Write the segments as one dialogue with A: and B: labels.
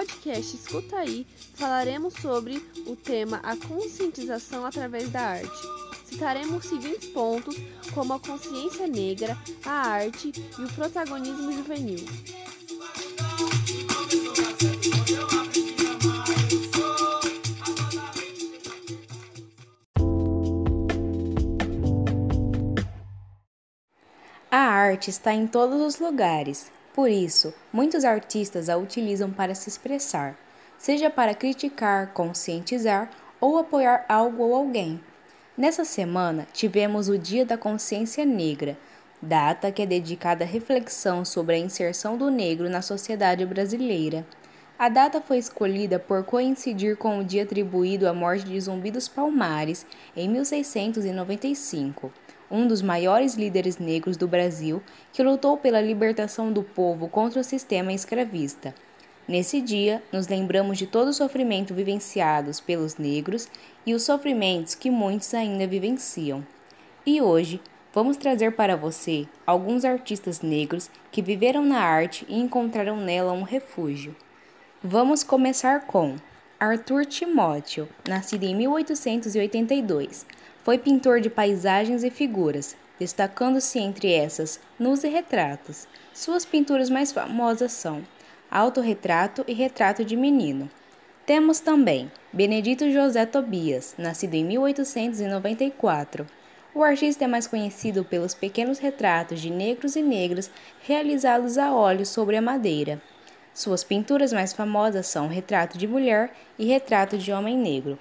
A: podcast Escuta Aí, falaremos sobre o tema a conscientização através da arte. Citaremos os seguintes pontos, como a consciência negra, a arte e o protagonismo juvenil.
B: A arte está em todos os lugares, por isso, muitos artistas a utilizam para se expressar, seja para criticar, conscientizar ou apoiar algo ou alguém. Nessa semana, tivemos o Dia da Consciência Negra, data que é dedicada à reflexão sobre a inserção do negro na sociedade brasileira. A data foi escolhida por coincidir com o dia atribuído à morte de Zumbi dos Palmares, em 1695 um dos maiores líderes negros do Brasil, que lutou pela libertação do povo contra o sistema escravista. Nesse dia, nos lembramos de todo o sofrimento vivenciados pelos negros e os sofrimentos que muitos ainda vivenciam. E hoje, vamos trazer para você alguns artistas negros que viveram na arte e encontraram nela um refúgio. Vamos começar com Arthur Timóteo, nascido em 1882 foi pintor de paisagens e figuras, destacando-se entre essas nus e retratos. Suas pinturas mais famosas são Autorretrato e Retrato de Menino. Temos também Benedito José Tobias, nascido em 1894. O artista é mais conhecido pelos pequenos retratos de negros e negras realizados a óleo sobre a madeira. Suas pinturas mais famosas são Retrato de Mulher e Retrato de Homem Negro.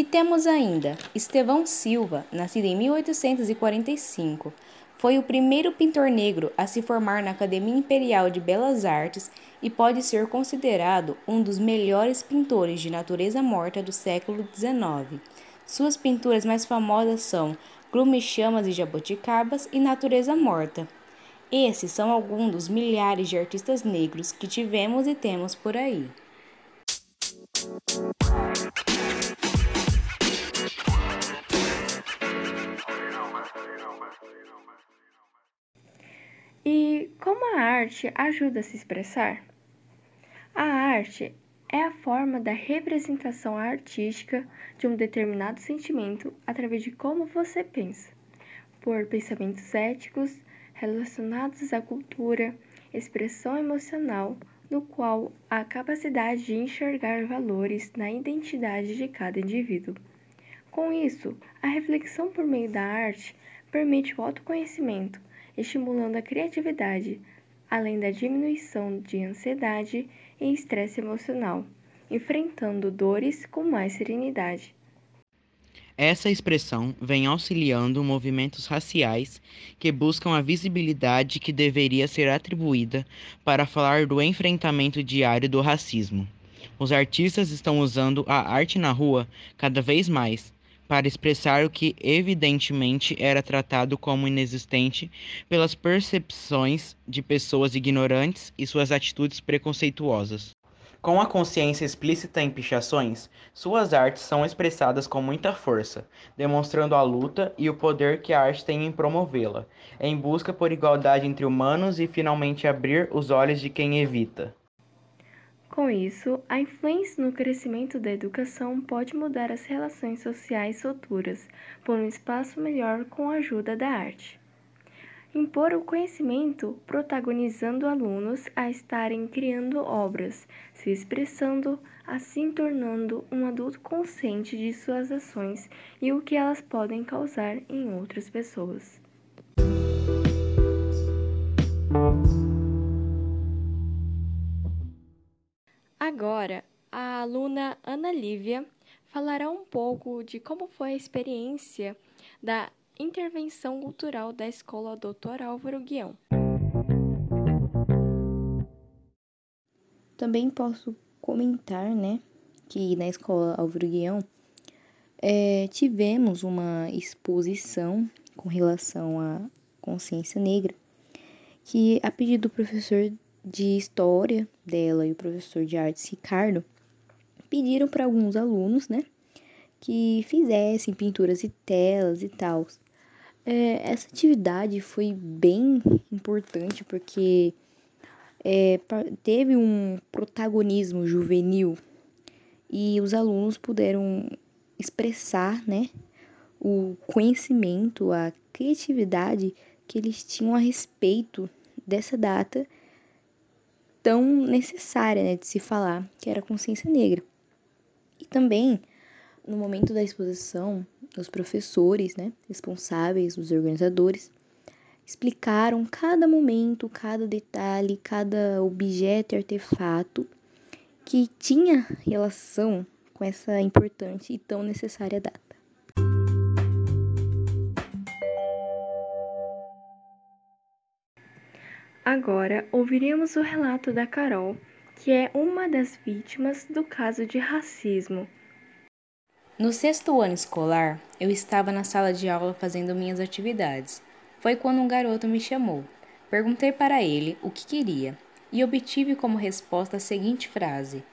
B: E temos ainda Estevão Silva, nascido em 1845. Foi o primeiro pintor negro a se formar na Academia Imperial de Belas Artes e pode ser considerado um dos melhores pintores de natureza morta do século XIX. Suas pinturas mais famosas são Grume Chamas e Jaboticabas e Natureza Morta. Esses são alguns dos milhares de artistas negros que tivemos e temos por aí.
A: E como a arte ajuda a se expressar? A arte é a forma da representação artística de um determinado sentimento através de como você pensa, por pensamentos éticos relacionados à cultura, expressão emocional, no qual há capacidade de enxergar valores na identidade de cada indivíduo. Com isso, a reflexão por meio da arte permite o autoconhecimento estimulando a criatividade, além da diminuição de ansiedade e estresse emocional, enfrentando dores com mais serenidade.
C: Essa expressão vem auxiliando movimentos raciais que buscam a visibilidade que deveria ser atribuída para falar do enfrentamento diário do racismo. Os artistas estão usando a arte na rua cada vez mais para expressar o que evidentemente era tratado como inexistente pelas percepções de pessoas ignorantes e suas atitudes preconceituosas. Com a consciência explícita em pichações, suas artes são expressadas com muita força, demonstrando a luta e o poder que a arte tem em promovê-la, em busca por igualdade entre humanos e finalmente abrir os olhos de quem evita.
A: Com isso, a influência no crescimento da educação pode mudar as relações sociais futuras por um espaço melhor com a ajuda da arte. Impor o conhecimento, protagonizando alunos a estarem criando obras, se expressando, assim tornando um adulto consciente de suas ações e o que elas podem causar em outras pessoas. Agora, a aluna Ana Lívia falará um pouco de como foi a experiência da intervenção cultural da Escola Dr. Álvaro Guião.
B: Também posso comentar, né, que na Escola Álvaro Guião é, tivemos uma exposição com relação à consciência negra, que a pedido do professor de história dela e o professor de artes Ricardo pediram para alguns alunos, né, que fizessem pinturas e telas e tal. É, essa atividade foi bem importante porque é, teve um protagonismo juvenil e os alunos puderam expressar né, o conhecimento, a criatividade que eles tinham a respeito dessa data tão necessária né, de se falar, que era a consciência negra. E também, no momento da exposição, os professores né, responsáveis, os organizadores, explicaram cada momento, cada detalhe, cada objeto e artefato que tinha relação com essa importante e tão necessária data.
A: Agora ouviremos o relato da Carol, que é uma das vítimas do caso de racismo.
B: No sexto ano escolar, eu estava na sala de aula fazendo minhas atividades. Foi quando um garoto me chamou. Perguntei para ele o que queria e obtive como resposta a seguinte frase: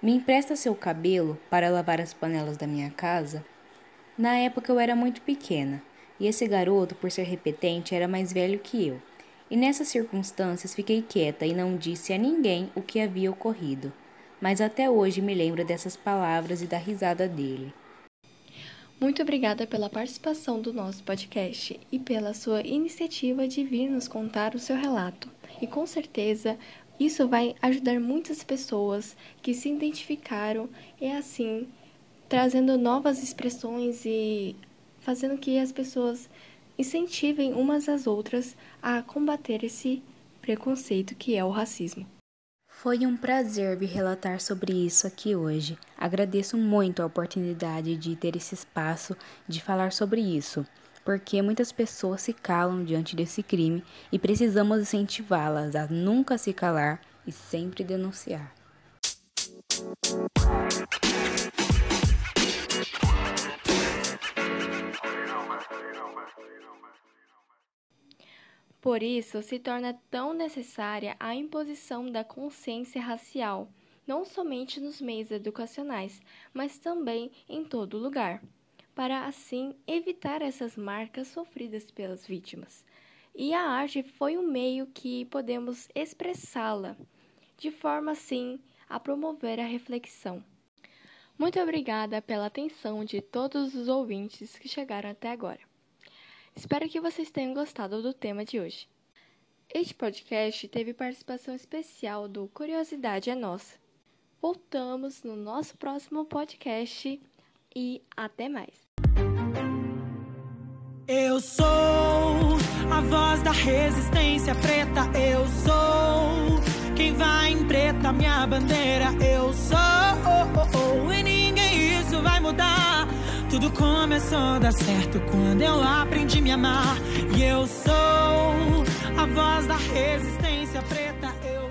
B: Me empresta seu cabelo para lavar as panelas da minha casa? Na época eu era muito pequena e esse garoto, por ser repetente, era mais velho que eu. E nessas circunstâncias fiquei quieta e não disse a ninguém o que havia ocorrido. Mas até hoje me lembro dessas palavras e da risada dele.
A: Muito obrigada pela participação do nosso podcast e pela sua iniciativa de vir nos contar o seu relato. E com certeza isso vai ajudar muitas pessoas que se identificaram e assim trazendo novas expressões e fazendo que as pessoas incentivem umas às outras a combater esse preconceito que é o racismo.
B: Foi um prazer vir relatar sobre isso aqui hoje. Agradeço muito a oportunidade de ter esse espaço de falar sobre isso, porque muitas pessoas se calam diante desse crime e precisamos incentivá-las a nunca se calar e sempre denunciar.
A: Por isso, se torna tão necessária a imposição da consciência racial, não somente nos meios educacionais, mas também em todo lugar, para assim evitar essas marcas sofridas pelas vítimas. E a arte foi um meio que podemos expressá-la, de forma assim a promover a reflexão. Muito obrigada pela atenção de todos os ouvintes que chegaram até agora. Espero que vocês tenham gostado do tema de hoje. Este podcast teve participação especial do Curiosidade é Nossa. Voltamos no nosso próximo podcast e até mais.
D: Eu sou a voz da resistência preta, eu sou quem vai em preta, minha bandeira, eu sou. Oh, oh, oh, e ninguém isso vai mudar. Tudo começou a dar certo quando eu aprendi a me amar. E eu sou a voz da resistência preta. Eu